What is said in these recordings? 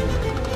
Thank you.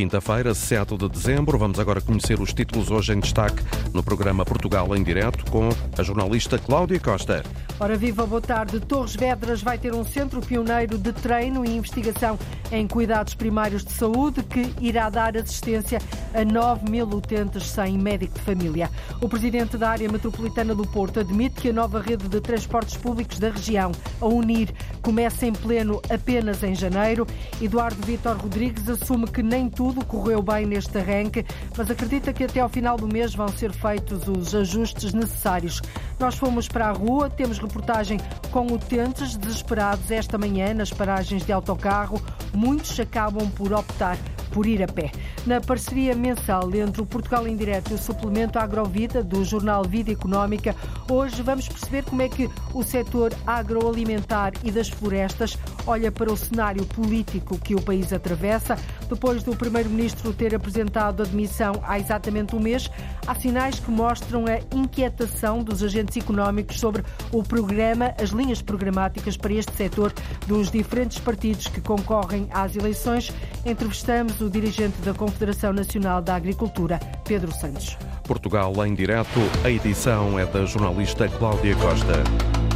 Quinta-feira, 7 de dezembro. Vamos agora conhecer os títulos hoje em destaque no programa Portugal em Direto com a jornalista Cláudia Costa. Ora viva, boa tarde. Torres Vedras vai ter um centro pioneiro de treino e investigação em cuidados primários de saúde que irá dar assistência a 9 mil utentes sem médico de família. O presidente da área metropolitana do Porto admite que a nova rede de transportes públicos da região, a UNIR, começa em pleno apenas em janeiro. Eduardo Vítor Rodrigues assume que nem tudo correu bem neste arranque, mas acredita que até ao final do mês vão ser feitos os ajustes necessários. Nós fomos para a rua, temos reportagem com utentes desesperados esta manhã nas paragens de autocarro. Muitos acabam por optar por ir a pé. Na parceria mensal entre o Portugal em Direto e o suplemento Agrovida do jornal Vida Económica, hoje vamos perceber como é que o setor agroalimentar e das florestas olha para o cenário político que o país atravessa. Depois do Primeiro-Ministro ter apresentado a demissão há exatamente um mês, há sinais que mostram a inquietação dos agentes económicos sobre o programa, as linhas programáticas para este setor dos diferentes partidos que concorrem às eleições. Entrevistamos o dirigente da Confederação Nacional da Agricultura, Pedro Santos. Portugal em direto, a edição é da jornalista Cláudia Costa.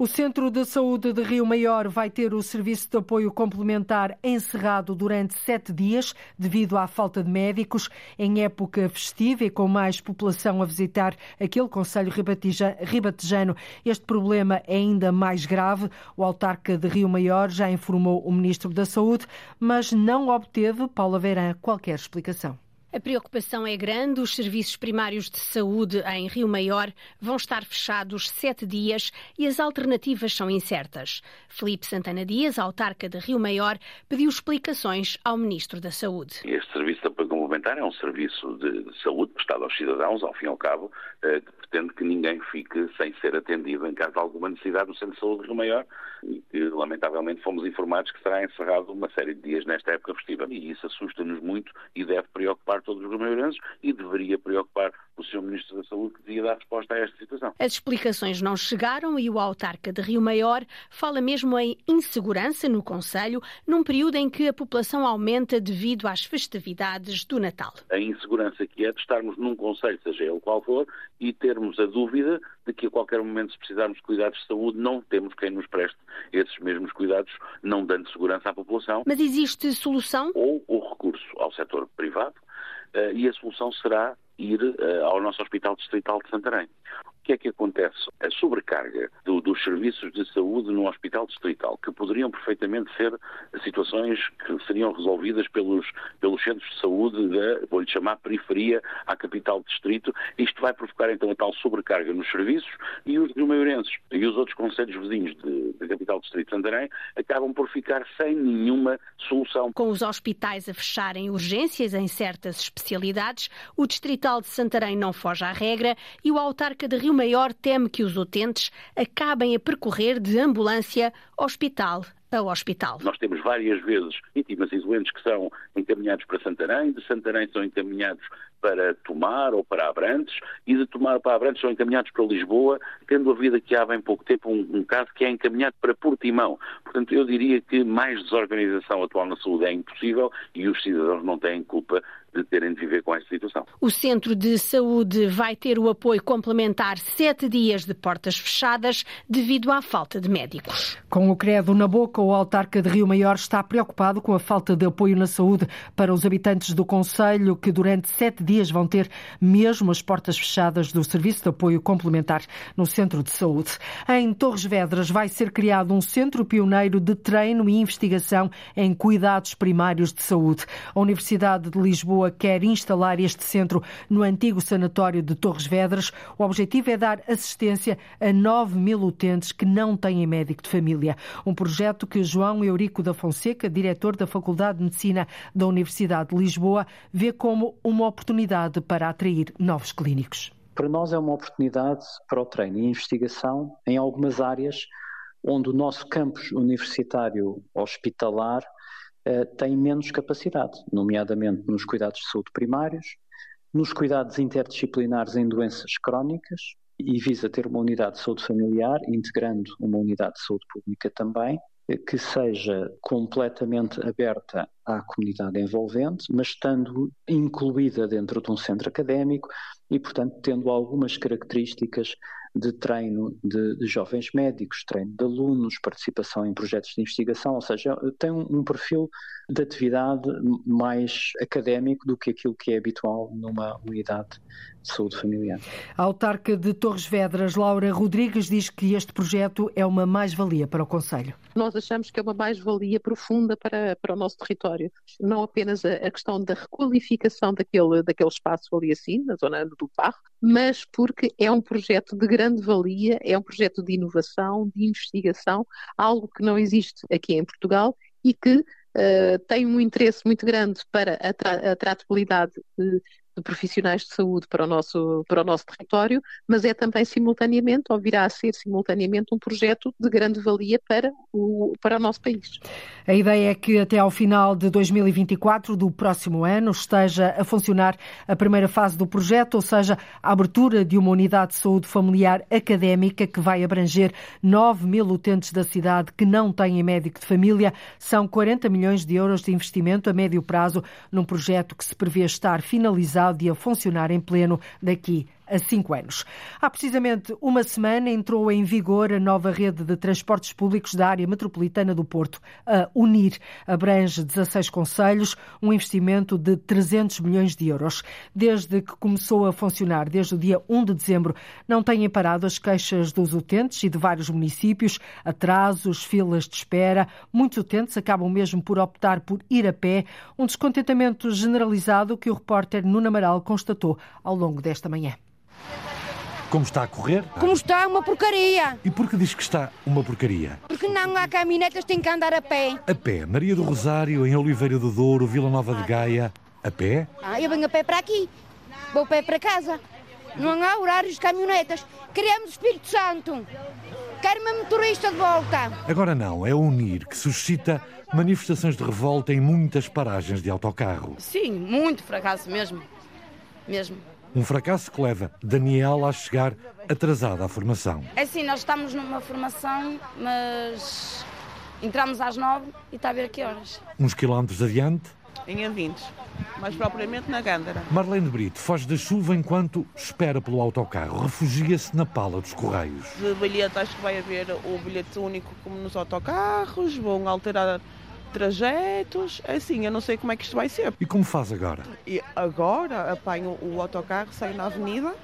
O Centro de Saúde de Rio Maior vai ter o serviço de apoio complementar encerrado durante sete dias devido à falta de médicos em época festiva e com mais população a visitar aquele Conselho ribatejano. Este problema é ainda mais grave. O autarca de Rio Maior já informou o Ministro da Saúde, mas não obteve, Paula Verã, qualquer explicação. A preocupação é grande. Os serviços primários de saúde em Rio Maior vão estar fechados sete dias e as alternativas são incertas. Felipe Santana Dias, autarca de Rio Maior, pediu explicações ao Ministro da Saúde. Este serviço complementar é um serviço de saúde prestado aos cidadãos, ao fim e ao cabo, eh, que pretende que ninguém fique sem ser atendido em caso de alguma necessidade no Centro de Saúde de Rio Maior e que, lamentavelmente, fomos informados que será encerrado uma série de dias nesta época festiva. E isso assusta-nos muito e deve preocupar todos os romeirenses e deveria preocupar o Sr. Ministro da Saúde que devia dar resposta a esta situação. As explicações não chegaram e o autarca de Rio Maior fala mesmo em insegurança no Conselho, num período em que a população aumenta devido às festividades do Natal. A insegurança que é de estarmos num Conselho, seja ele qual for, e termos a dúvida de que a qualquer momento, se precisarmos de cuidados de saúde, não temos quem nos preste esses mesmos cuidados, não dando segurança à população. Mas existe solução? Ou o recurso ao setor privado, e a solução será ir uh, ao nosso Hospital Distrital de Santarém. Que é que acontece? A sobrecarga do, dos serviços de saúde no Hospital Distrital, que poderiam perfeitamente ser situações que seriam resolvidas pelos, pelos centros de saúde da, vou-lhe chamar, periferia à capital distrito, isto vai provocar então a tal sobrecarga nos serviços e os maiorenses e os outros conselhos vizinhos da capital distrito de Santarém acabam por ficar sem nenhuma solução. Com os hospitais a fecharem urgências em certas especialidades, o Distrital de Santarém não foge à regra e o autarca de Rio Maior teme que os utentes acabem a percorrer de ambulância hospital a hospital. Nós temos várias vezes vítimas e doentes que são encaminhados para Santarém, de Santarém são encaminhados para Tomar ou para Abrantes e de Tomar para Abrantes são encaminhados para Lisboa, tendo havido aqui há bem pouco tempo um, um, caso que é encaminhado para Portimão. Portanto, eu diria que mais desorganização atual na saúde é impossível e os cidadãos não têm culpa de terem de viver com esta situação. O Centro de Saúde vai ter o apoio complementar sete dias de portas fechadas devido à falta de médicos. Com o credo na boca, o autarca de Rio Maior está preocupado com a falta de apoio na saúde para os habitantes do Conselho, que durante sete dias vão ter mesmo as portas fechadas do Serviço de Apoio Complementar no Centro de Saúde. Em Torres Vedras vai ser criado um centro pioneiro de treino e investigação em cuidados primários de saúde. A Universidade de Lisboa Lisboa quer instalar este centro no antigo sanatório de Torres Vedras. O objetivo é dar assistência a 9 mil utentes que não têm médico de família. Um projeto que João Eurico da Fonseca, diretor da Faculdade de Medicina da Universidade de Lisboa, vê como uma oportunidade para atrair novos clínicos. Para nós é uma oportunidade para o treino e investigação em algumas áreas onde o nosso campus universitário hospitalar tem menos capacidade, nomeadamente nos cuidados de saúde primários, nos cuidados interdisciplinares em doenças crónicas e visa ter uma unidade de saúde familiar, integrando uma unidade de saúde pública também, que seja completamente aberta à comunidade envolvente, mas estando incluída dentro de um centro académico e, portanto, tendo algumas características de treino de, de, jovens médicos, treino de alunos, participação em projetos de investigação, ou seja, tem um, um, perfil de atividade mais académico do que aquilo que é habitual numa unidade de saúde familiar. A autarca de Torres Vedras, Laura Rodrigues, diz que este projeto é uma mais-valia para o Conselho. Nós achamos que é uma mais-valia profunda para, para o nosso território. Não apenas a, a, questão da requalificação daquele, daquele espaço ali assim, na zona do Parro, mas porque é um projeto de grande valia, é um projeto de inovação, de investigação, algo que não existe aqui em Portugal e que uh, tem um interesse muito grande para a, tra a tratabilidade de, de profissionais de saúde para o nosso, para o nosso território, mas é também simultaneamente, ou virá a ser simultaneamente, um projeto de grande valia para o, para o nosso país. A ideia é que até ao final de 2024 do próximo ano esteja a funcionar a primeira fase do projeto, ou seja, a abertura de uma unidade de saúde familiar académica que vai abranger 9 mil utentes da cidade que não têm médico de família. São 40 milhões de euros de investimento a médio prazo num projeto que se prevê estar finalizado de a funcionar em pleno daqui a cinco anos. Há precisamente uma semana entrou em vigor a nova rede de transportes públicos da área metropolitana do Porto. A UNIR abrange 16 conselhos, um investimento de 300 milhões de euros. Desde que começou a funcionar, desde o dia 1 de dezembro, não têm parado as queixas dos utentes e de vários municípios, atrasos, filas de espera. Muitos utentes acabam mesmo por optar por ir a pé, um descontentamento generalizado que o repórter Nuno Amaral constatou ao longo desta manhã. Como está a correr? Como está, uma porcaria. E por que diz que está uma porcaria? Porque não há caminhonetas, tem que andar a pé. A pé. Maria do Rosário, em Oliveira do Douro, Vila Nova de Gaia. A pé? Ah, eu venho a pé para aqui. Vou a pé para casa. Não há horários de caminhonetas. Queremos o Espírito Santo. Quero uma motorista de volta. Agora não, é o UNIR que suscita manifestações de revolta em muitas paragens de autocarro. Sim, muito fracasso mesmo. Mesmo. Um fracasso que leva Daniela a chegar atrasada à formação. É assim, nós estamos numa formação, mas entramos às nove e está a ver a que horas. Uns quilómetros adiante. Em Avintes, mais propriamente na Gândara. Marlene Brito foge da chuva enquanto espera pelo autocarro. Refugia-se na pala dos Correios. De bilhete, acho que vai haver o bilhete único como nos autocarros, vão alterar trajetos, é assim, eu não sei como é que isto vai ser. E como faz agora? E agora apanho o autocarro, saio na avenida,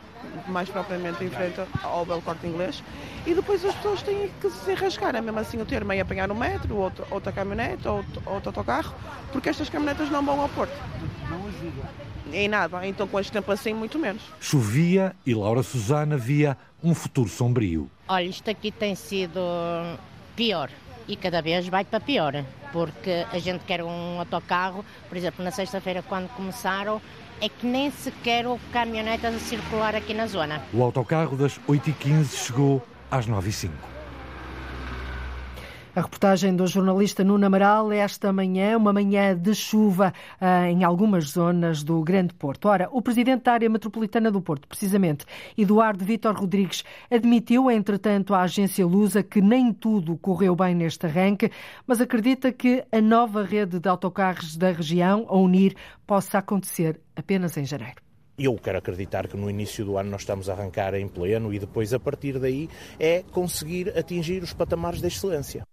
mais propriamente em frente ao Belo Corte Inglês, e depois as pessoas têm que se rascar, é mesmo assim o termo é apanhar um metro, outro, outra caminhonete, outro, outro autocarro, porque estas caminhonetas não vão ao Porto. Não ajudam. Em nada, então com este tempo assim, muito menos. Chovia e Laura Susana via um futuro sombrio. Olha, isto aqui tem sido pior e cada vez vai para pior, porque a gente quer um autocarro, por exemplo, na sexta-feira quando começaram, é que nem sequer houve caminhonetas a circular aqui na zona. O autocarro das 8h15 chegou às 9h05. A reportagem do jornalista Nuno Amaral esta manhã, uma manhã de chuva uh, em algumas zonas do Grande Porto. Ora, o presidente da área metropolitana do Porto, precisamente, Eduardo Vítor Rodrigues, admitiu, entretanto, à agência Lusa que nem tudo correu bem neste arranque, mas acredita que a nova rede de autocarros da região, a Unir, possa acontecer apenas em janeiro. Eu quero acreditar que no início do ano nós estamos a arrancar em pleno e depois, a partir daí, é conseguir atingir os patamares da excelência.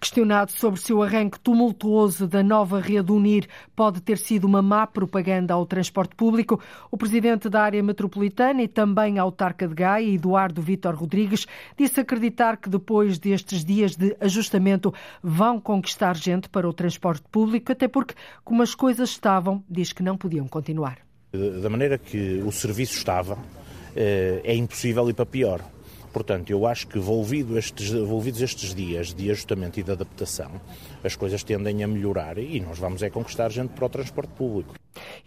Questionado sobre se o arranque tumultuoso da nova rede Unir pode ter sido uma má propaganda ao transporte público, o presidente da área metropolitana e também autarca de Gaia, Eduardo Vítor Rodrigues, disse acreditar que depois destes dias de ajustamento vão conquistar gente para o transporte público, até porque, como as coisas estavam, diz que não podiam continuar. Da maneira que o serviço estava, eh, é impossível ir para pior. Portanto, eu acho que envolvido estes, envolvidos estes dias de ajustamento e de adaptação, as coisas tendem a melhorar e nós vamos é conquistar gente para o transporte público.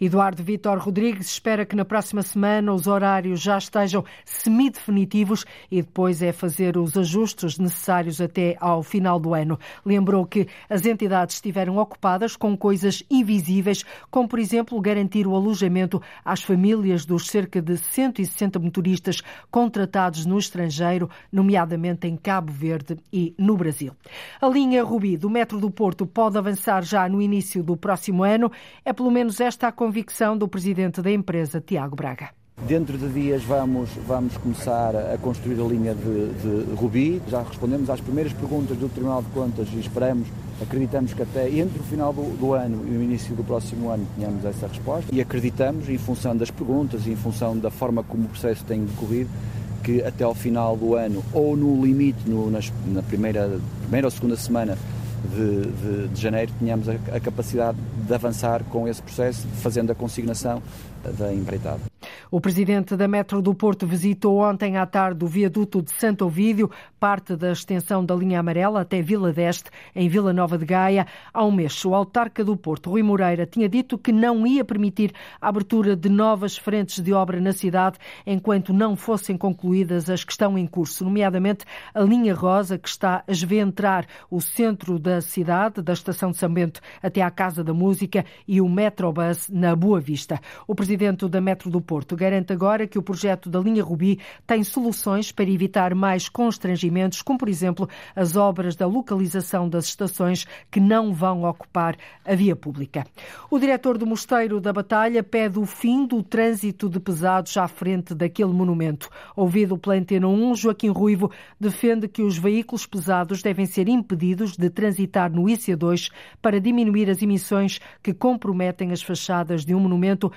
Eduardo Vitor Rodrigues espera que na próxima semana os horários já estejam semidefinitivos e depois é fazer os ajustes necessários até ao final do ano. Lembrou que as entidades estiveram ocupadas com coisas invisíveis, como por exemplo garantir o alojamento às famílias dos cerca de 160 motoristas contratados no estrangeiro, nomeadamente em Cabo Verde e no Brasil. A linha Rubi do Metro do Porto pode avançar já no início do próximo ano. É pelo menos esta a convicção do presidente da empresa, Tiago Braga. Dentro de dias vamos, vamos começar a construir a linha de, de, Rubi. Já respondemos às primeiras perguntas do Tribunal de Contas e esperamos, acreditamos que até entre o final do, do, ano e o início do próximo ano tenhamos essa resposta. E acreditamos, em função das perguntas e em função da forma como o processo tem decorrido, que até ao final do ano, ou no limite, no, nas, na primeira, primeira ou segunda semana de, de, de janeiro, tenhamos a, a capacidade de avançar com esse processo, fazendo a consignação da empreitada. O presidente da Metro do Porto visitou ontem à tarde o viaduto de Santo Ovídio, parte da extensão da linha amarela até Vila d'Este, em Vila Nova de Gaia. Há um mês, o autarca do Porto, Rui Moreira, tinha dito que não ia permitir a abertura de novas frentes de obra na cidade enquanto não fossem concluídas as que estão em curso, nomeadamente a linha rosa que está a esventrar o centro da cidade, da Estação de São Bento até à Casa da Música e o Metrobus na Boa Vista. O presidente da Metro do Porto garante agora que o projeto da linha Rubi tem soluções para evitar mais constrangimentos, como por exemplo as obras da localização das estações que não vão ocupar a via pública. O diretor do Mosteiro da Batalha pede o fim do trânsito de pesados à frente daquele monumento. Ouvido pela Antena 1, Joaquim Ruivo defende que os veículos pesados devem ser impedidos de transitar no IC2 para diminuir as emissões que comprometem as fachadas de um monumento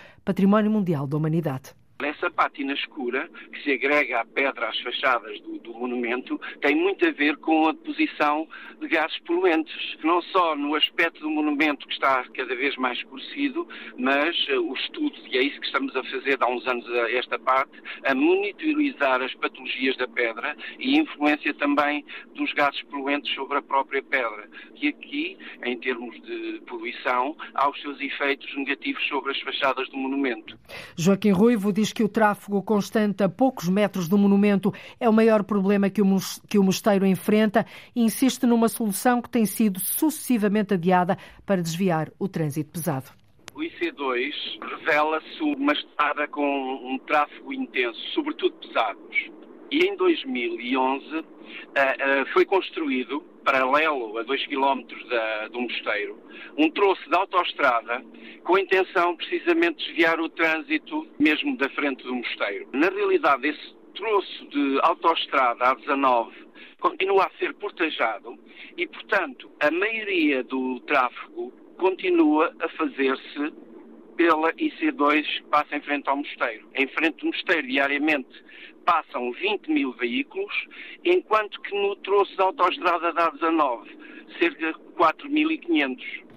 património mundial da humanidade. Essa pátina escura que se agrega à pedra às fachadas do, do, monumento tem muito a ver com a deposição de gases poluentes, não só no aspecto do monumento que está cada vez mais escurecido, mas uh, o estudo, e é isso que estamos a fazer há uns anos a esta parte, a monitorizar as patologias da pedra e a influência também dos gases poluentes sobre a própria pedra. E aqui, em termos de poluição, há os seus efeitos negativos sobre as fachadas do monumento. Joaquim Ruivo diz diz que o tráfego constante a poucos metros do monumento é o maior problema que o, que o mosteiro enfrenta e insiste numa solução que tem sido sucessivamente adiada para desviar o trânsito pesado. O IC2 revela-se uma estrada com um tráfego intenso, sobretudo pesados. E em 2011 uh, uh, foi construído paralelo a 2 km da, do mosteiro, um troço de autoestrada com a intenção precisamente de desviar o trânsito mesmo da frente do mosteiro. Na realidade, esse troço de autoestrada A19 continua a ser portajado e, portanto, a maioria do tráfego continua a fazer-se pela IC2 que passa em frente ao mosteiro. Em frente do mosteiro, diariamente, passam 20 mil veículos, enquanto que no troço da autoestrada da A19, cerca de 4.500.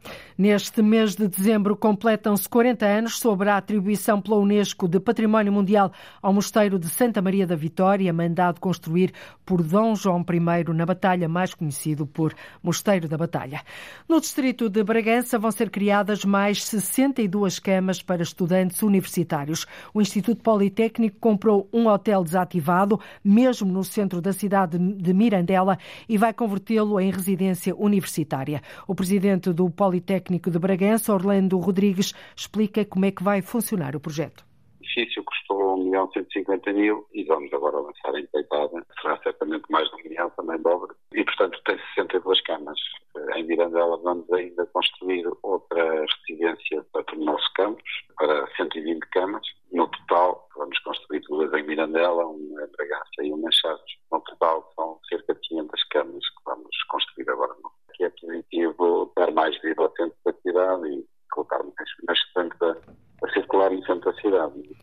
Neste mês de dezembro completam-se 40 anos sobre a atribuição pela Unesco de Património Mundial ao Mosteiro de Santa Maria da Vitória, mandado construir por Dom João I na Batalha, mais conhecido por Mosteiro da Batalha. No distrito de Bragança vão ser criadas mais 62 camas para estudantes universitários. O Instituto Politécnico comprou um hotel desativado, mesmo no centro da cidade de Mirandela, e vai convertê-lo em residência universitária. O presidente do Politécnico Politécnico de Bragança, Orlando Rodrigues, explica como é que vai funcionar o projeto. O edifício custou 1 milhão 150 mil e vamos agora lançar a empreitada. Será certamente mais de um milhão, também dobre. E, portanto, tem 62 camas. Em Mirandela vamos ainda construir outra residência para o nosso campus, para 120 camas. No total, vamos construir duas em Mirandela, uma em Bragança e uma em Chaves. No total, são cerca de 500 camas que vamos construir agora no que é positivo dar mais vida ao centro da cidade e colocar mais, mais centro a circular em centro da cidade.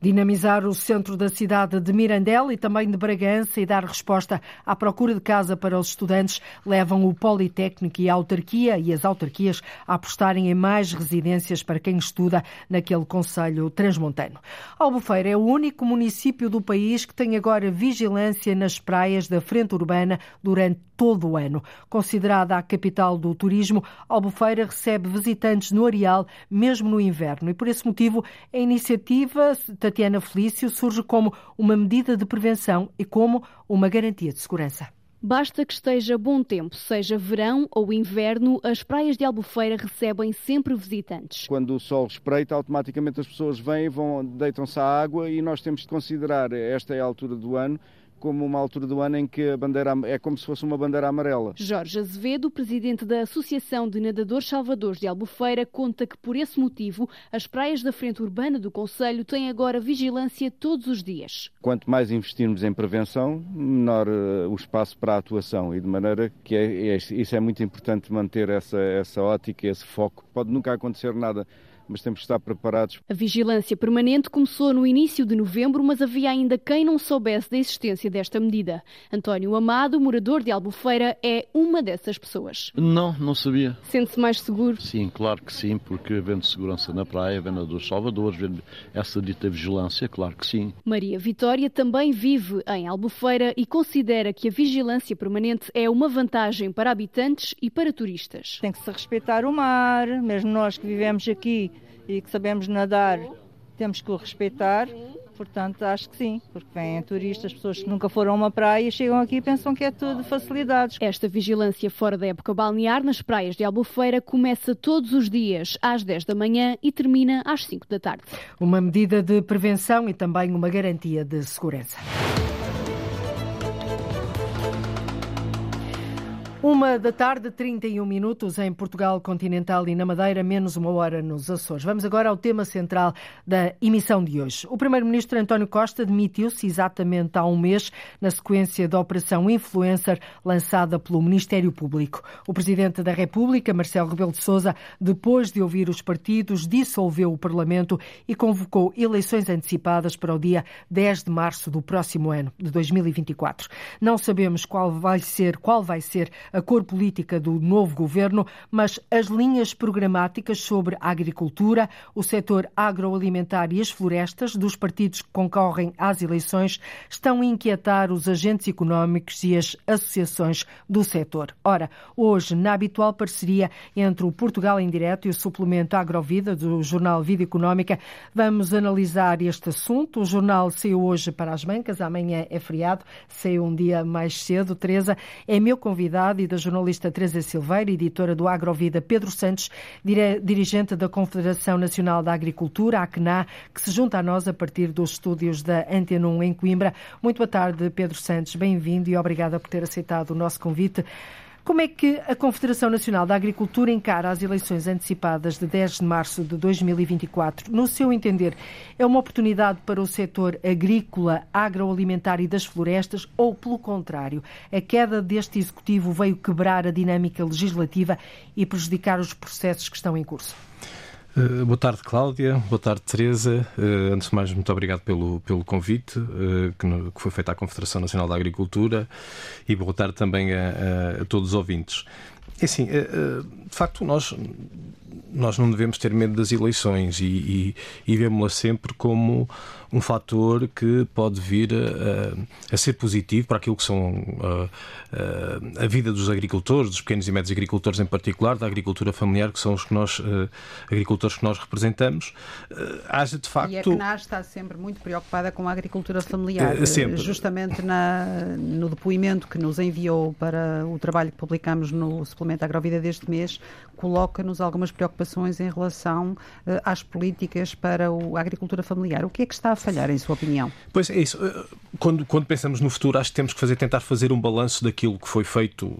Dinamizar o centro da cidade de Mirandela e também de Bragança e dar resposta à procura de casa para os estudantes levam o Politécnico e a autarquia e as autarquias a apostarem em mais residências para quem estuda naquele Conselho Transmontano. Albufeira é o único município do país que tem agora vigilância nas praias da frente urbana durante todo o ano. Considerada a capital do turismo, Albufeira recebe visitantes no areal, mesmo no inverno. E por esse motivo, a iniciativa Tatiana Felício surge como uma medida de prevenção e como uma garantia de segurança. Basta que esteja bom tempo, seja verão ou inverno, as praias de Albufeira recebem sempre visitantes. Quando o sol espreita, automaticamente as pessoas vêm, vão, deitam-se à água e nós temos de considerar esta é a altura do ano como uma altura do ano em que a bandeira é como se fosse uma bandeira amarela. Jorge Azevedo, presidente da Associação de Nadadores Salvadores de Albufeira, conta que por esse motivo as praias da frente urbana do Conselho têm agora vigilância todos os dias. Quanto mais investirmos em prevenção, menor uh, o espaço para a atuação e de maneira que é, é, isso é muito importante manter essa, essa ótica, esse foco. Pode nunca acontecer nada mas temos que estar preparados. A vigilância permanente começou no início de novembro, mas havia ainda quem não soubesse da existência desta medida. António Amado, morador de Albufeira, é uma dessas pessoas. Não, não sabia. Sente-se mais seguro? Sim, claro que sim, porque havendo segurança na praia, havendo dos Salvadores, havendo essa dita vigilância, claro que sim. Maria Vitória também vive em Albufeira e considera que a vigilância permanente é uma vantagem para habitantes e para turistas. Tem que se respeitar o mar, mesmo nós que vivemos aqui e que sabemos nadar, temos que o respeitar. Portanto, acho que sim, porque vêm turistas, pessoas que nunca foram a uma praia e chegam aqui e pensam que é tudo facilidades. Esta vigilância fora da época balnear nas praias de Albufeira começa todos os dias às 10 da manhã e termina às 5 da tarde. Uma medida de prevenção e também uma garantia de segurança. Uma da tarde, 31 minutos em Portugal continental e na Madeira, menos uma hora nos Açores. Vamos agora ao tema central da emissão de hoje. O Primeiro-Ministro António Costa demitiu-se exatamente há um mês na sequência da Operação Influencer lançada pelo Ministério Público. O Presidente da República, Marcelo Rebelo de Sousa, depois de ouvir os partidos, dissolveu o Parlamento e convocou eleições antecipadas para o dia 10 de março do próximo ano, de 2024. Não sabemos qual vai ser, qual vai ser a cor política do novo governo, mas as linhas programáticas sobre a agricultura, o setor agroalimentar e as florestas dos partidos que concorrem às eleições estão a inquietar os agentes económicos e as associações do setor. Ora, hoje, na habitual parceria entre o Portugal em Direto e o suplemento Agrovida do jornal Vida Económica, vamos analisar este assunto. O jornal saiu hoje para as bancas, amanhã é feriado, saiu um dia mais cedo. Teresa é meu convidado e da jornalista Teresa Silveira, editora do Agrovida Pedro Santos, dirigente da Confederação Nacional da Agricultura, a ACNA, que se junta a nós a partir dos estúdios da Antena 1 em Coimbra. Muito boa tarde, Pedro Santos, bem-vindo e obrigada por ter aceitado o nosso convite. Como é que a Confederação Nacional da Agricultura encara as eleições antecipadas de 10 de março de 2024? No seu entender, é uma oportunidade para o setor agrícola, agroalimentar e das florestas ou, pelo contrário, a queda deste executivo veio quebrar a dinâmica legislativa e prejudicar os processos que estão em curso? Uh, boa tarde, Cláudia. Boa tarde, Teresa. Uh, antes de mais, muito obrigado pelo, pelo convite que, no, que, foi feito à Confederação Nacional da Agricultura e boa tarde também a, a, a todos os ouvintes. É assim, de facto, nós nós não devemos ter medo das eleições e, e, e vemos-las sempre como um fator que pode vir a, a, ser positivo para aquilo que são a, a, vida dos agricultores, dos pequenos e médios agricultores em particular, da agricultura familiar, que são os que nós, agricultores que nós representamos. Haja de facto. E a CNAS está sempre muito preocupada com a agricultura familiar. Eh, sempre. Justamente na, no depoimento que nos enviou para o trabalho que publicamos no suplemento Agrovida deste mês, coloca-nos algumas preocupações em relação uh, às políticas para o, a agricultura familiar. O que é que está a falhar, em sua opinião? Pois é isso. Eh, quando, quando pensamos no futuro, acho que temos que fazer, tentar fazer um balanço daquilo que foi feito,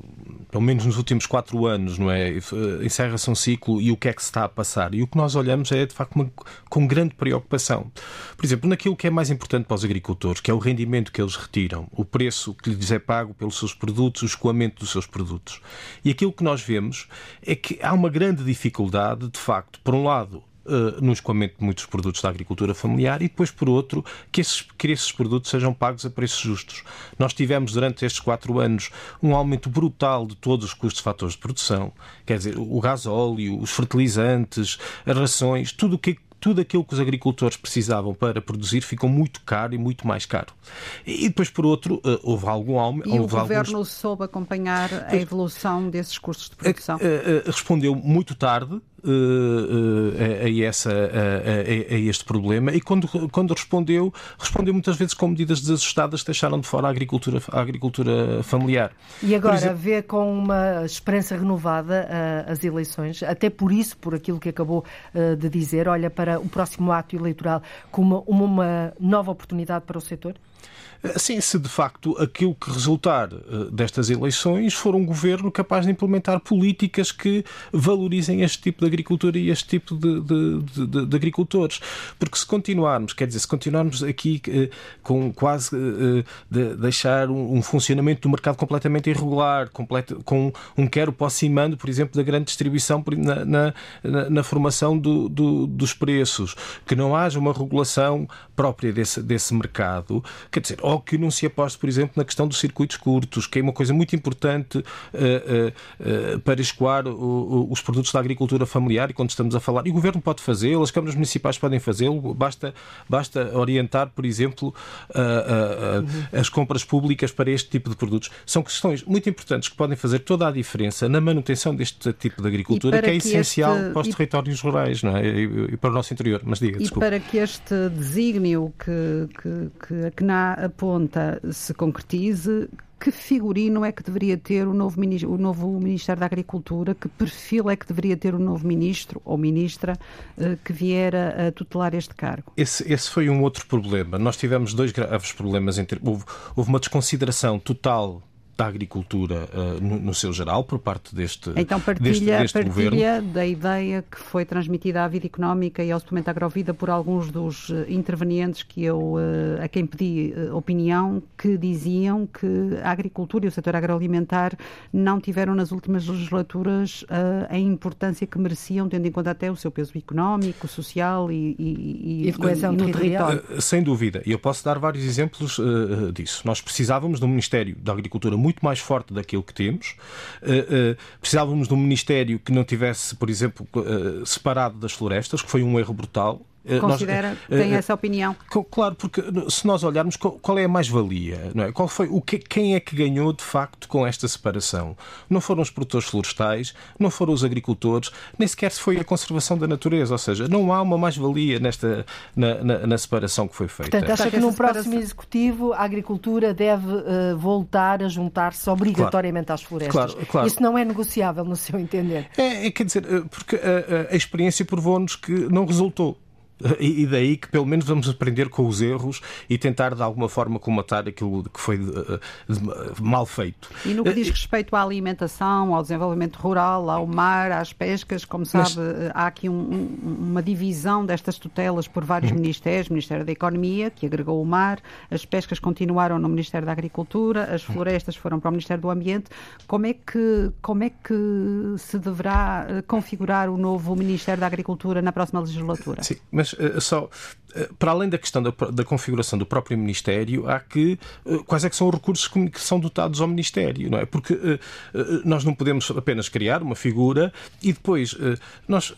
pelo menos nos últimos quatro anos, não é? Eh, encerra-se um ciclo e o que é que se está a passar. E o que nós olhamos é, de facto, uma, com grande preocupação. Por exemplo, naquilo que é mais importante para os agricultores, que é o rendimento que eles retiram, o preço que lhes é pago pelos seus produtos, o escoamento dos seus produtos. E aquilo que nós vemos é que há uma grande dificuldade, de facto, por um lado, uh, no escoamento de muitos produtos da agricultura familiar e depois, por outro, que esses, que esses produtos sejam pagos a preços justos. Nós tivemos durante estes quatro anos um aumento brutal de todos os custos de fatores de produção, quer dizer, o gasóleo, os fertilizantes, as rações, tudo o que tudo aquilo que os agricultores precisavam para produzir ficou muito caro e muito mais caro. E depois, por outro, eh, houve algum aumento. E o governo alguns... soube acompanhar a evolução desses custos de produção? Eh, eh, respondeu muito tarde, a, a, essa, a, a, este problema e quando, quando respondeu, respondeu muitas vezes com medidas desajustadas que deixaram de fora a agricultura, a agricultura familiar. E agora exemplo, vê com uma esperança renovada uh, as eleições, até por isso, por aquilo que acabou uh, de dizer, olha para o próximo ato eleitoral como uma, uma nova oportunidade para o setor? Sim, se de facto aquilo que resultar eh, destas eleições for um governo capaz de implementar políticas que valorizem este tipo de agricultura e este tipo de, de, de, de agricultores. Porque se continuarmos, quer dizer, se continuarmos aqui eh, com quase eh, de deixar um, um, funcionamento do mercado completamente irregular, completo, com um quero posse e mando, por exemplo, da grande distribuição na, na, na formação do, do, dos preços, que não haja uma regulação própria desse, desse mercado, quer dizer, ou que não se aposte, por exemplo, na questão dos circuitos curtos, que é uma coisa muito importante uh, uh, uh, para escoar os produtos da agricultura familiar e quando estamos a falar. E o Governo pode fazê-lo, as câmaras municipais podem fazê-lo, basta, basta orientar, por exemplo, uhum. as compras públicas para este tipo de produtos. São questões muito importantes que podem fazer toda a diferença na manutenção deste tipo de agricultura, que é que essencial este... para os territórios rurais não é? e, para o nosso interior. Mas diga, e desculpa. para que este desígnio que, que, que a CNA ponta se concretize, que figurino é que deveria ter o novo, o novo Ministério da Agricultura? Que perfil é que deveria ter o novo Ministro ou Ministra eh, que vier a, tutelar este cargo? Esse, esse foi um outro problema. Nós tivemos dois graves problemas. Entre, houve, houve uma desconsideração total da agricultura uh, no, no, seu geral por parte deste Então partilha, deste, deste partilha governo. da ideia que foi transmitida à vida económica e ao suplemento agrovida por alguns dos uh, intervenientes que eu, uh, a quem pedi opinião, que diziam que a agricultura e o setor agroalimentar não tiveram nas últimas legislaturas a importância que mereciam, tendo em conta até o seu peso económico, social e, e, e, e coesão no território. Sem dúvida, e eu posso dar vários exemplos disso. Nós precisávamos de um Ministério da Agricultura muito muito mais forte daquilo que temos. Uh, uh, precisávamos de um Ministério que não tivesse, por exemplo, uh, separado das florestas, que foi um erro brutal. Eh, Considera, nós, tem essa opinião? Claro, porque se nós olharmos qual é a mais-valia, não é? Qual foi o que, quem é que ganhou de facto com esta separação? Não foram os produtores florestais, não foram os agricultores, nem sequer foi a conservação da natureza, ou seja, não há uma mais-valia nesta na, na, na, separação que foi feita. Portanto, acha que no próximo executivo a agricultura deve uh, voltar a juntar-se obrigatoriamente claro. às florestas? Claro, claro. Isso não é negociável, no seu entender? É, é quer dizer, eh, porque a, a experiência provou-nos que não resultou. E daí que pelo menos vamos aprender com os erros e tentar de alguma forma comatar aquilo que foi eh, mal feito. E no que diz eh, respeito à alimentação, ao desenvolvimento rural, ao mar, às pescas, como sabe, Mas... Eh, há aqui um, uma divisão destas tutelas por vários hum. ministérios, Ministério da Economia, que agregou o mar, as pescas continuaram no Ministério da Agricultura, as hum. florestas foram para o Ministério do Ambiente. Como é que, como é que se deverá configurar o novo Ministério da Agricultura na próxima legislatura? Sim, mas mas uh, só eh, para além da questão da, da, configuração do próprio Ministério, há que uh, quais é que são os recursos que são dotados ao Ministério, não é? Porque uh, nós não podemos apenas criar uma figura e depois nós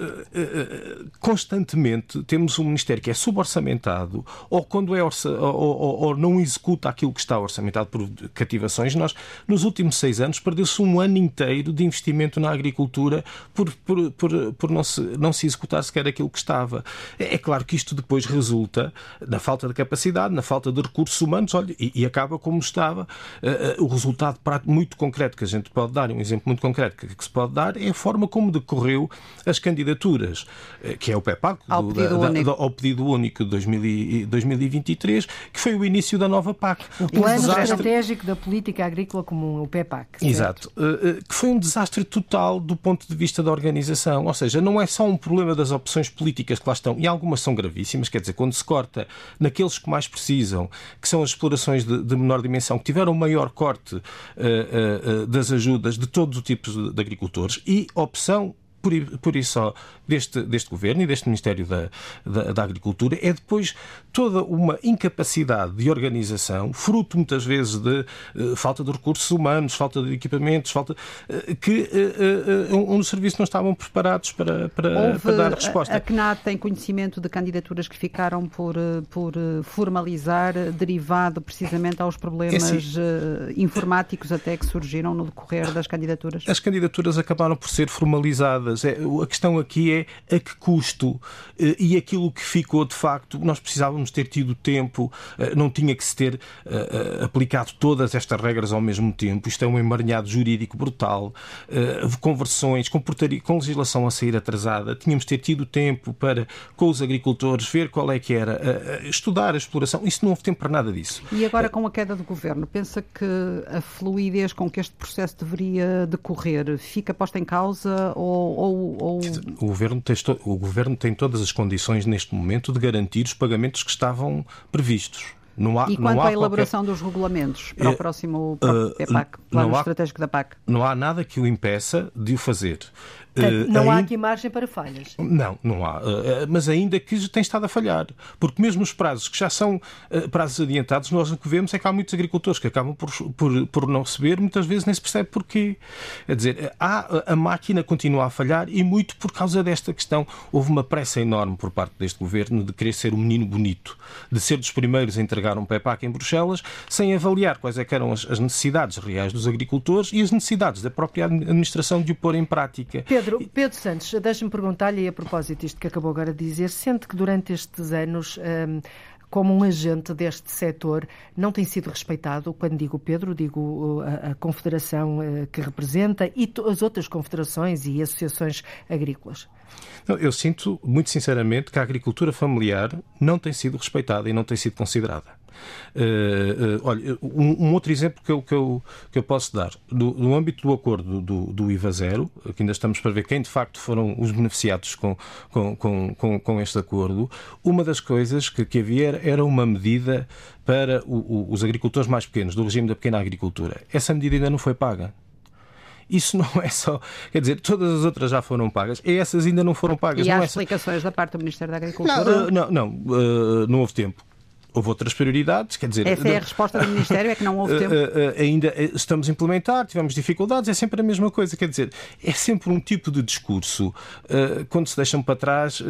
constantemente temos um Ministério que é suborçamentado ou quando é orça, ou, ou, ou, não executa aquilo que está orçamentado por cativações. Nós, nos últimos seis anos, perdeu-se um ano inteiro de investimento na agricultura por, por, por, por não, se, não se executar sequer aquilo que estava. É, é claro que isto depois resulta na falta de capacidade, na falta de recursos humanos, olha, e, e acaba como estava. Uh, uh, o resultado muito concreto que a gente pode dar, um exemplo muito concreto que, que se pode dar, é a forma como decorreu as candidaturas, uh, que é o PEPAC, ao, do, pedido, da, único. Da, ao pedido único de 2023, que foi o início da nova PAC. O Plano um desastre... Estratégico da Política Agrícola Comum, o PEPAC. Certo? Exato. que foi um desastre total do ponto de vista da organização. Ou seja, não é só um problema das opções políticas que lá estão, e algumas são gravíssimas, quer dizer, quando se corta naqueles que mais precisam, que são as explorações de, de menor dimensão, que tiveram maior corte uh, uh, das ajudas de todos os tipos de, de agricultores, e opção por, por isso só deste, deste governo e deste Ministério da, da, da, Agricultura é depois toda uma incapacidade de organização, fruto muitas vezes de uh, falta de recursos humanos, falta de equipamentos, falta uh, que uh, uh, onde os serviços não estavam preparados para, para, para dar resposta. A, a CNAD tem conhecimento de candidaturas que ficaram por, por formalizar, derivado precisamente aos problemas é informáticos até que surgiram no decorrer das candidaturas? As candidaturas acabaram por ser formalizadas. É, a questão aqui é a que custo eh, e aquilo que ficou de facto, nós precisávamos ter tido tempo, eh, não tinha que se ter eh, aplicado todas estas regras ao mesmo tempo. Isto é um emaranhado jurídico brutal, conversões, com, com legislação a sair atrasada. Tínhamos ter tido tempo para, com os agricultores, ver qual é que era, estudar a exploração. Isso não houve tempo para nada disso. E agora, com a queda do governo, pensa que a fluidez com que este processo deveria decorrer fica posta em causa ou. Ou, ou... O, governo tem, o governo tem todas as condições neste momento de garantir os pagamentos que estavam previstos. Não há, e quanto à elaboração qualquer... dos regulamentos para o eh, próximo uh, PAC, Plano há, Estratégico da PAC? Não há nada que o impeça de o fazer. Portanto, não uh, há aqui margem para falhas. Não, não há. Uh, mas ainda que tem estado a falhar. Porque mesmo os prazos que já são uh, prazos adiantados, nós o que vemos é que há muitos agricultores que acabam por, por, por não receber, muitas vezes nem se percebe porquê. Quer dizer, há, a máquina continua a falhar e muito por causa desta questão. Houve uma pressa enorme por parte deste governo de querer ser um menino bonito, de ser dos primeiros a entregar um PEPAC em Bruxelas, sem avaliar quais é eram as, as necessidades reais dos agricultores e as necessidades da própria administração de o pôr em prática. Pedro, Pedro Santos, deixa-me perguntar-lhe a propósito disto que acabou agora de dizer, sente que durante estes anos um, como um agente deste setor, não tem sido respeitado. Quando digo Pedro, digo uh, a, a confederação uh, que representa e as outras confederações e associações agrícolas. Não, eu sinto, muito sinceramente, que a agricultura familiar não tem sido respeitada e não tem sido considerada. Uh, uh, olha, um, um, outro exemplo que eu, que eu, que eu posso dar, do, no âmbito do acordo do, do IVA zero, que ainda estamos para ver quem de facto foram os beneficiados com, com, com, com, este acordo, uma das coisas que, que havia era uma medida para o, o, os agricultores mais pequenos, do regime da pequena agricultura. Essa medida ainda não foi paga. Isso não é só. Quer dizer, todas as outras já foram pagas e essas ainda não foram pagas. E há é explicações só... da parte do Ministério da Agricultura? Não, não, não, uh, não houve tempo houve outras prioridades, quer dizer... Essa é a resposta do Ministério, é que não houve tempo? ainda estamos a implementar, tivemos dificuldades, é sempre a mesma coisa, quer dizer, é sempre um tipo de discurso, quando se deixam para trás,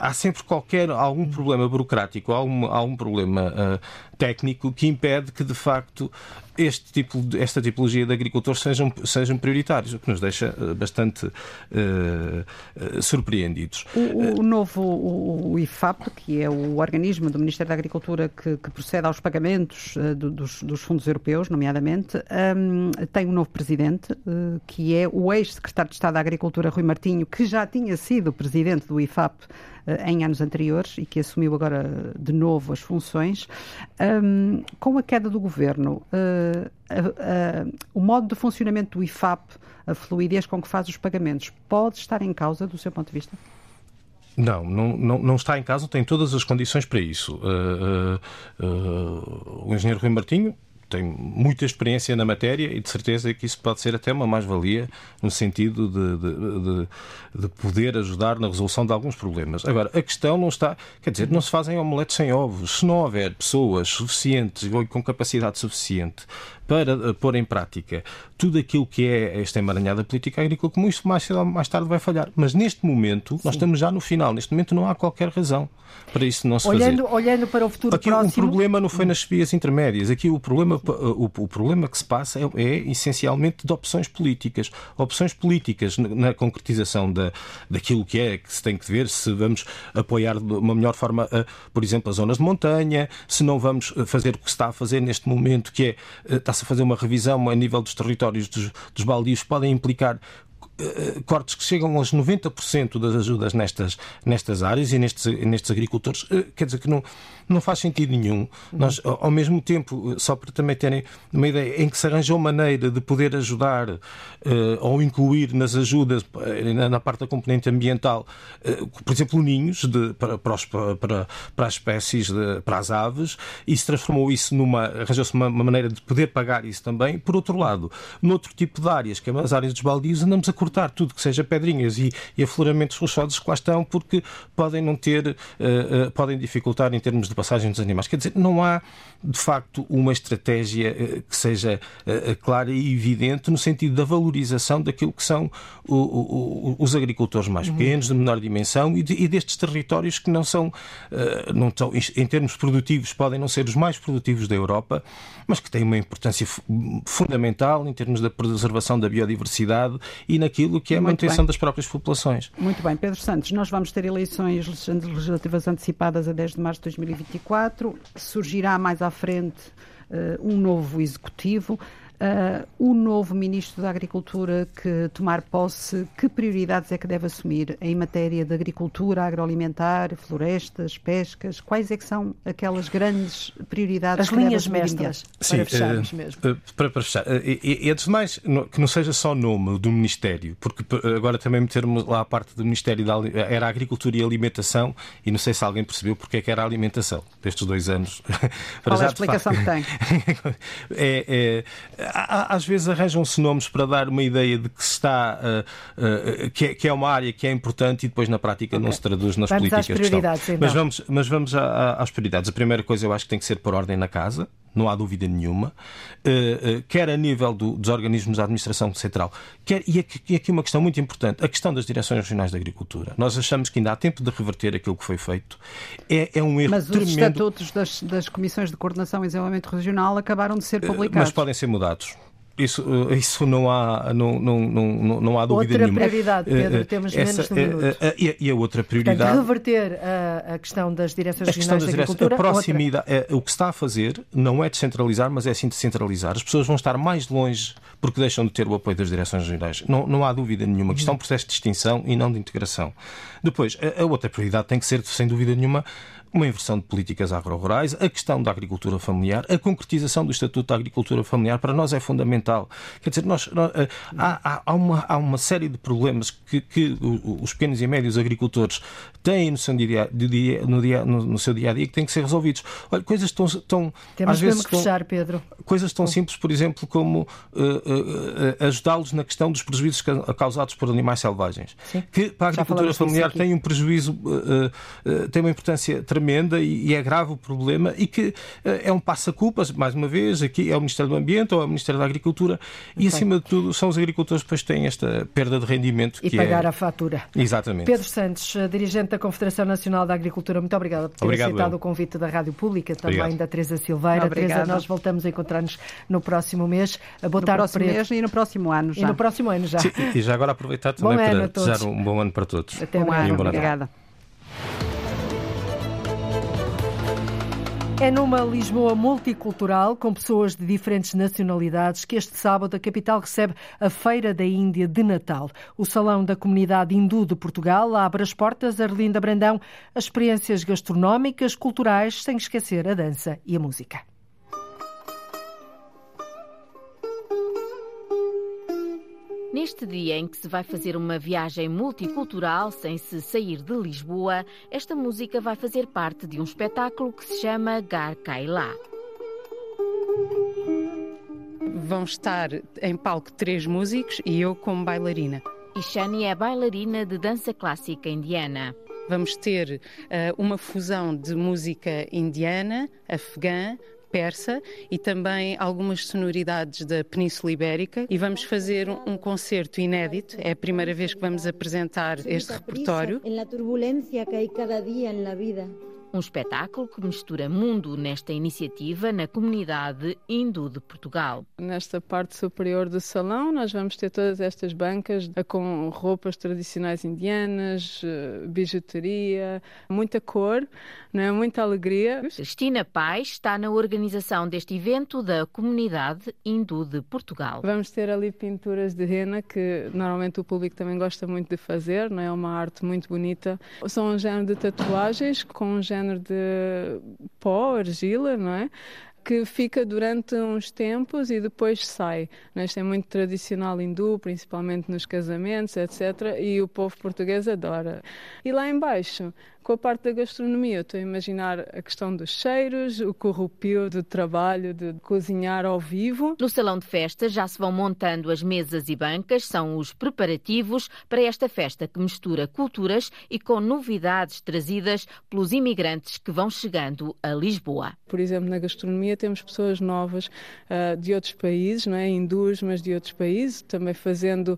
há sempre qualquer, algum problema burocrático, algum, algum problema técnico que impede que, de facto, este tipo, esta tipologia de agricultores sejam, sejam prioritários, o que nos deixa eh, bastante uh, uh, surpreendidos. O, o novo o, IFAP, que é o organismo do Ministério da Agricultura que, que procede aos pagamentos uh, do, dos, dos, fundos europeus, nomeadamente, um, tem um novo presidente, que é o ex-secretário de Estado da Agricultura, Rui Martinho, que já tinha sido presidente do IFAP em anos anteriores e que assumiu agora de novo as funções. Um, com a queda do governo, uh, uh, uh, o modo de funcionamento do IFAP, a fluidez com que faz os pagamentos, pode estar em causa do seu ponto de vista? Não, não, não, não está em causa, tem todas as condições para isso. o engenheiro Rui Martinho tem muita experiência na matéria e de certeza que isso pode ser até uma mais-valia no sentido de, de, de, de, poder ajudar na resolução de alguns problemas. Agora, a questão não está, quer dizer, não se fazem omeletes sem ovos. Se não houver pessoas suficientes e com capacidade suficiente para eh, pôr em prática tudo aquilo que é esta emaranhada política agrícola comum, isto mais, mais tarde vai falhar. Mas neste momento, Sim. nós estamos já no final, neste momento não há qualquer razão para isso não se olhando, fazer. Olhando para o futuro Aqui próximo... o problema não foi nas vias intermédias. Aqui o problema, o, o problema que se passa é, é, essencialmente de opções políticas. Opções políticas na, na, concretização da, daquilo que é que se tem que ver, se vamos apoiar de uma melhor forma, a, por exemplo, as zonas de montanha, se não vamos fazer o que se está a fazer neste momento, que é eh, a fazer uma revisão a nível dos territórios dos, dos baldios, podem implicar cortes que chegam aos 90% das ajudas nestas, nestas áreas e nestes, nestes agricultores, eh, quer dizer que não, não faz sentido nenhum. Nós, ao mesmo tempo, só para também terem uma ideia, em que se arranjou maneira de poder ajudar uh, ou incluir nas ajudas, na parte da componente ambiental, uh, por exemplo, ninhos de, para, para, os, para, para as espécies, de, para as aves, e se transformou isso numa. arranjou-se uma, uma, maneira de poder pagar isso também. Por outro lado, noutro tipo de áreas, que é as áreas dos baldios, andamos a cortar tudo que seja pedrinhas e, e afloramentos rochosos que lá estão, porque podem não ter, uh, uh, podem dificultar em termos de passagem dos animais. Quer dizer, não há de facto uma estratégia uh, que seja clara e evidente no sentido da valorização daquilo que são o, o, os agricultores mais uhum. pequenos, de menor dimensão e, de, e, destes territórios que não são, não são, em termos produtivos, podem não ser os mais produtivos da Europa, mas que têm uma importância fundamental em termos da preservação da biodiversidade e naquilo que é a Muito manutenção bem. das próprias populações. Muito bem, Pedro Santos, nós vamos ter eleições legislativas antecipadas a 10 de março de 2024. Surgirá mais à frente uh, um novo executivo. Uh, o novo Ministro da Agricultura que tomar posse, que prioridades é que deve assumir em matéria de agricultura, agroalimentar, florestas, pescas? Quais é que são aquelas grandes prioridades As linhas mestras, para fecharmos uh, mesmo. Uh, para, para fechar. E, e, antes de mais, que não seja só nome do Ministério, porque agora também metermos lá a parte do Ministério da, era a Agricultura e Alimentação, e não sei se alguém percebeu porque é que era a alimentação destes dois anos. Qual é a explicação que tem? é, é às vezes arranjam-se nomes para dar uma ideia de que está uh, uh, que, é, que, é, uma área que é importante e depois na prática okay. não se traduz nas vamos políticas que estão. Então. Mas vamos, mas vamos às prioridades. A primeira coisa eu acho que tem que ser pôr ordem na casa não há dúvida nenhuma, uh, uh, quer a nível do, dos organismos da administração central, quer, e aqui, e aqui uma questão muito importante, a questão das direções regionais da agricultura. Nós achamos que ainda há tempo de reverter aquilo que foi feito. É, é um erro Mas tremendo. os estatutos das, das comissões de coordenação e desenvolvimento regional acabaram de ser eh, publicados. Mas podem ser mudados. candidatos. Isso, isso não há, não, não, não, não há dúvida outra nenhuma. Outra prioridade, Pedro, temos Essa, menos de um minuto. E a, outra prioridade... Portanto, reverter a, a questão das direções regionais da agricultura... A proximidade, é, o que está a fazer não é descentralizar, mas é sim descentralizar. As pessoas vão estar mais longe porque deixam de ter o apoio das direções regionais. Não, não há dúvida nenhuma que isto é um processo de extinção e não de integração. Depois, a, a outra prioridade tem que ser, sem dúvida nenhuma, uma inversão de políticas agro-rurais, a questão da agricultura familiar, a concretização do Estatuto da Agricultura Familiar, para nós é fundamental. Quer dizer, nós, nós eh, há, há, uma, há uma série de problemas que, que os pequenos e médios agricultores têm no seu dia, dia, no, dia, no, no, seu dia a dia que têm que ser resolvidos. Olha, coisas tão. tão Temos às vezes, que fechar, Pedro. Coisas tão simples, por exemplo, como uh, uh, ajudá-los na questão dos prejuízos causados por animais selvagens. Sim. Que para a agricultura familiar tem um prejuízo, uh, tem uma importância tremenda e, e, é grave o problema e que é um passa-culpas, mais uma vez, aqui é o Ministério do Ambiente ou é o Ministério da Agricultura e, acima de tudo, são os agricultores que depois têm esta perda de rendimento. E pagar é... a fatura. Exatamente. Pedro Santos, dirigente da Confederação Nacional da Agricultura, muito obrigada por ter Obrigado, aceitado eu. o convite da Rádio Pública, também Obrigado. da Teresa Silveira. Obrigada. Teresa, nós voltamos a encontrar-nos no próximo mês. Boa no tarde, próximo Preto. mês e no próximo ano já. E no próximo ano já. Sim, e já agora aproveitar também para desejar um bom ano para todos. Até bom ano. Obrigada. É numa Lisboa multicultural, com pessoas de diferentes nacionalidades, que este sábado a capital recebe a Feira da Índia de Natal. O Salão da Comunidade Hindu de Portugal abre as portas a Arlinda Brandão, as experiências gastronómicas, culturais, sem esquecer a dança e a música. Neste dia em que se vai fazer uma viagem multicultural sem se sair de Lisboa, esta música vai fazer parte de um espetáculo que se chama Gar Kaila. Vão estar em palco três músicos e eu como bailarina. Ishani é bailarina de dança clássica indiana. Vamos ter uh, uma fusão de música indiana, afegã, persa e também algumas sonoridades da Península Ibérica e vamos fazer um concerto inédito. É a primeira vez que vamos apresentar este repertório. Um espetáculo que mistura mundo nesta iniciativa na comunidade hindu de Portugal. Nesta parte superior do salão, nós vamos ter todas estas bancas com roupas tradicionais indianas, eh, bijuteria, muita cor, é? muita alegria. Cristina Paz está na organização deste evento da comunidade hindu de Portugal. Vamos ter ali pinturas de rena que normalmente o público também gosta muito de fazer, não é uma arte muito bonita. São um género de tatuagens com um género género de pó, argila, não é? que fica durante uns tempos e depois sai. Isto é muito tradicional hindu, principalmente nos casamentos, etc. E o povo português adora. E lá embaixo Com a parte da gastronomia, eu estou a imaginar a questão dos cheiros, o corrupio do trabalho de cozinhar ao vivo. No salão de festa já se vão montando as mesas e bancas, são os preparativos para esta festa que mistura culturas e com novidades trazidas pelos imigrantes que vão chegando a Lisboa. Por exemplo, na gastronomia temos pessoas novas uh, de outros países, não é? hindus, mas de outros países, também fazendo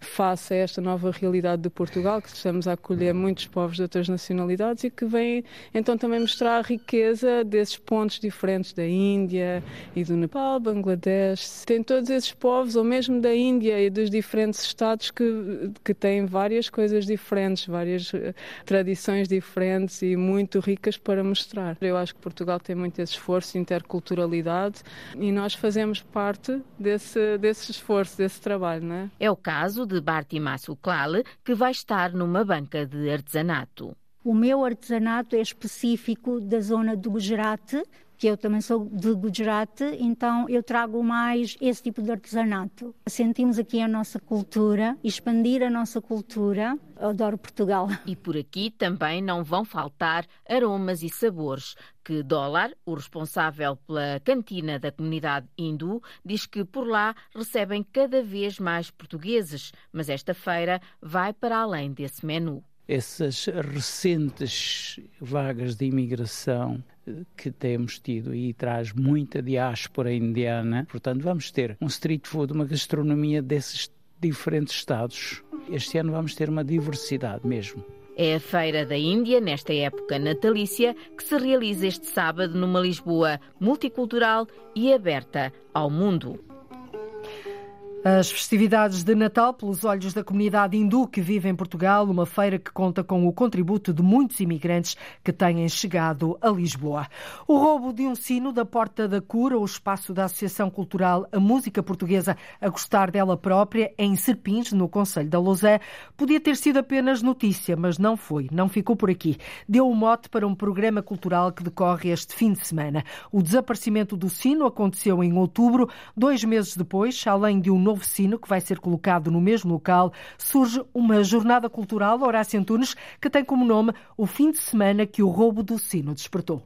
face a esta nova realidade de Portugal, que estamos a acolher muitos povos de outras nacionalidades e que vem então também mostrar a riqueza desses pontos diferentes da Índia e do Nepal, Bangladesh. Tem todos esses povos, ou mesmo da Índia e dos diferentes estados que, que têm várias coisas diferentes, várias uh, tradições diferentes e muito ricas para mostrar. Eu acho que Portugal tem muito esse esforço, interculturalidade, e nós fazemos parte desse, desse esforço, desse trabalho. Não é? é o caso de Bartima Suklal, que vai estar numa banca de artesanato. O meu artesanato é específico da zona do Gujarat, que eu também sou de Gujarat, então eu trago mais esse tipo de artesanato. Sentimos aqui a nossa cultura, expandir a nossa cultura. Adoro Portugal. E por aqui também não vão faltar aromas e sabores que Dólar, o responsável pela cantina da comunidade hindu, diz que por lá recebem cada vez mais portugueses, mas esta feira vai para além desse menu essas recentes vagas de imigração que temos tido e traz muita diáspora indiana. Portanto, vamos ter um street food, uma gastronomia desses diferentes estados. Este ano vamos ter uma diversidade mesmo. É a Feira da Índia, nesta época natalícia, que se realiza este sábado numa Lisboa multicultural e aberta ao mundo. As festividades de Natal pelos olhos da comunidade hindu que vive em Portugal, uma feira que conta com o contributo de muitos imigrantes que têm chegado a Lisboa. O roubo de um sino da Porta da Cura, o espaço da Associação Cultural A Música Portuguesa a gostar dela própria, em Serpins, no Conselho da Lousé, podia ter sido apenas notícia, mas não foi, não ficou por aqui. Deu o um mote para um programa cultural que decorre este fim de semana. O desaparecimento do sino aconteceu em outubro, dois meses depois, além de um novo sino que vai ser colocado no mesmo local, surge uma jornada cultural Horácio Antunes que tem como nome o fim de semana que o roubo do sino despertou.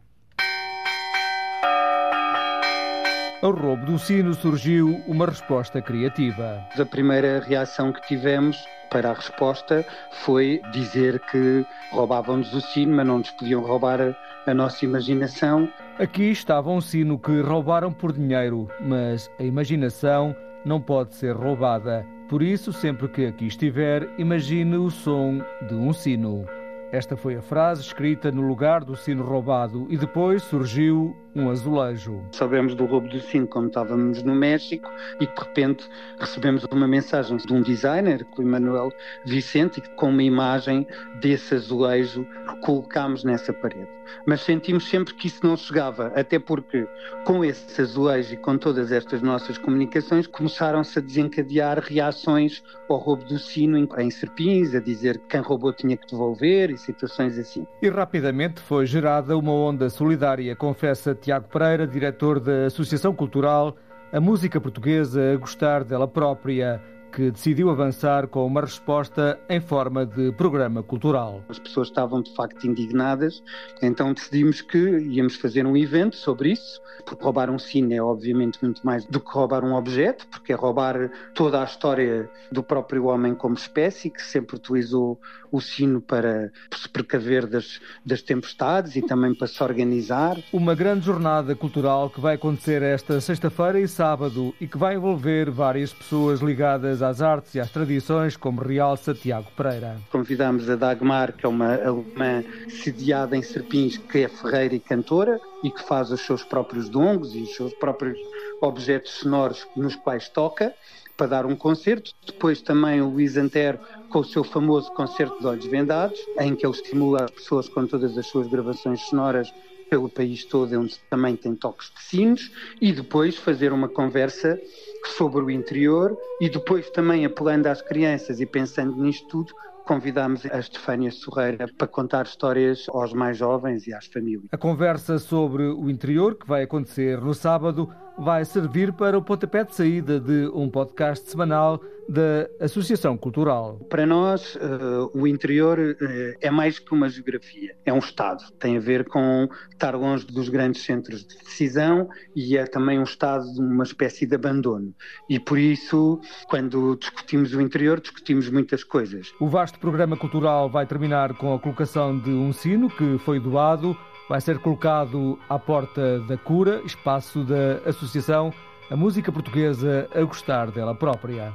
Ao roubo do sino surgiu uma resposta criativa. A primeira reação que tivemos para a resposta foi dizer que roubavam-nos o sino, mas não nos podiam roubar a, a nossa imaginação. Aqui estava um sino que roubaram por dinheiro, mas a imaginação não pode ser roubada. Por isso, sempre que aqui estiver, imagine o som de um sino. Esta foi a frase escrita no lugar do sino roubado e depois surgiu um azulejo. Sabemos do roubo do sino quando estávamos no México e de repente recebemos uma mensagem de um designer, o Emanuel Vicente, com uma imagem desse azulejo que colocámos nessa parede. Mas sentimos sempre que isso não chegava, até porque com esse azulejo e com todas estas nossas comunicações começaram-se a desencadear reações ao roubo do sino em Serpins, a dizer que quem roubou tinha que devolver e situações assim. E rapidamente foi gerada uma onda solidária, confessa Tiago Pereira, diretor da Associação Cultural A Música Portuguesa a Gostar dela Própria, que decidiu avançar com uma resposta em forma de programa cultural. As pessoas estavam de facto indignadas, então decidimos que íamos fazer um evento sobre isso, porque roubar um sino é obviamente muito mais do que roubar um objeto, porque é roubar toda a história do próprio homem como espécie, que sempre utilizou o sino para se precaver das, das tempestades e também para se organizar. Uma grande jornada cultural que vai acontecer esta sexta-feira e sábado e que vai envolver várias pessoas ligadas às artes e às tradições, como realça Tiago Pereira. Convidamos a Dagmar, que é uma alemã sediada em Serpins, que é ferreira e cantora e que faz os seus próprios dongos e os seus próprios objetos sonoros nos quais toca para dar um concerto. Depois também o Luís Antero com o seu famoso concerto de olhos vendados, em que ele estimula as pessoas com todas as suas gravações sonoras pelo país todo, onde também tem toques de sinos, e depois fazer uma conversa sobre o interior e depois também apelando às crianças e pensando nisto tudo, convidámos a Estefânia Sorreira para contar histórias aos mais jovens e às famílias. A conversa sobre o interior, que vai acontecer no sábado, vai servir para o pontapé de saída de um podcast semanal da Associação Cultural. Para nós, uh, o interior uh, é mais que uma geografia, é um Estado. Tem a ver com estar longe dos grandes centros de decisão e é também um Estado de uma espécie de abandono. E por isso, quando discutimos o interior, discutimos muitas coisas. O vasto programa cultural vai terminar com a colocação de um sino que foi doado. Vai ser colocado à porta da Cura, espaço da Associação A Música Portuguesa a Gostar dela própria.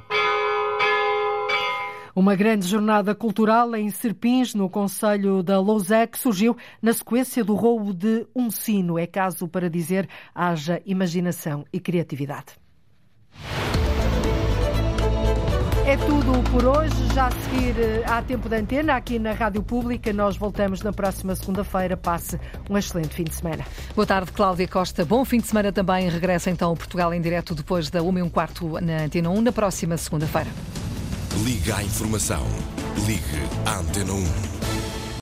Uma grande jornada cultural em Serpins, no Conselho da Lousé, que surgiu na sequência do roubo de um sino. É caso para dizer haja imaginação e criatividade. É tudo por hoje. Já a seguir há tempo de antena aqui na Rádio Pública. Nós voltamos na próxima segunda-feira. Passe um excelente fim de semana. Boa tarde, Cláudia Costa. Bom fim de semana também. Regressa então ao Portugal em direto depois da 1 e um quarto na Antena 1 na próxima segunda-feira. Liga à informação. Ligue à Antena 1.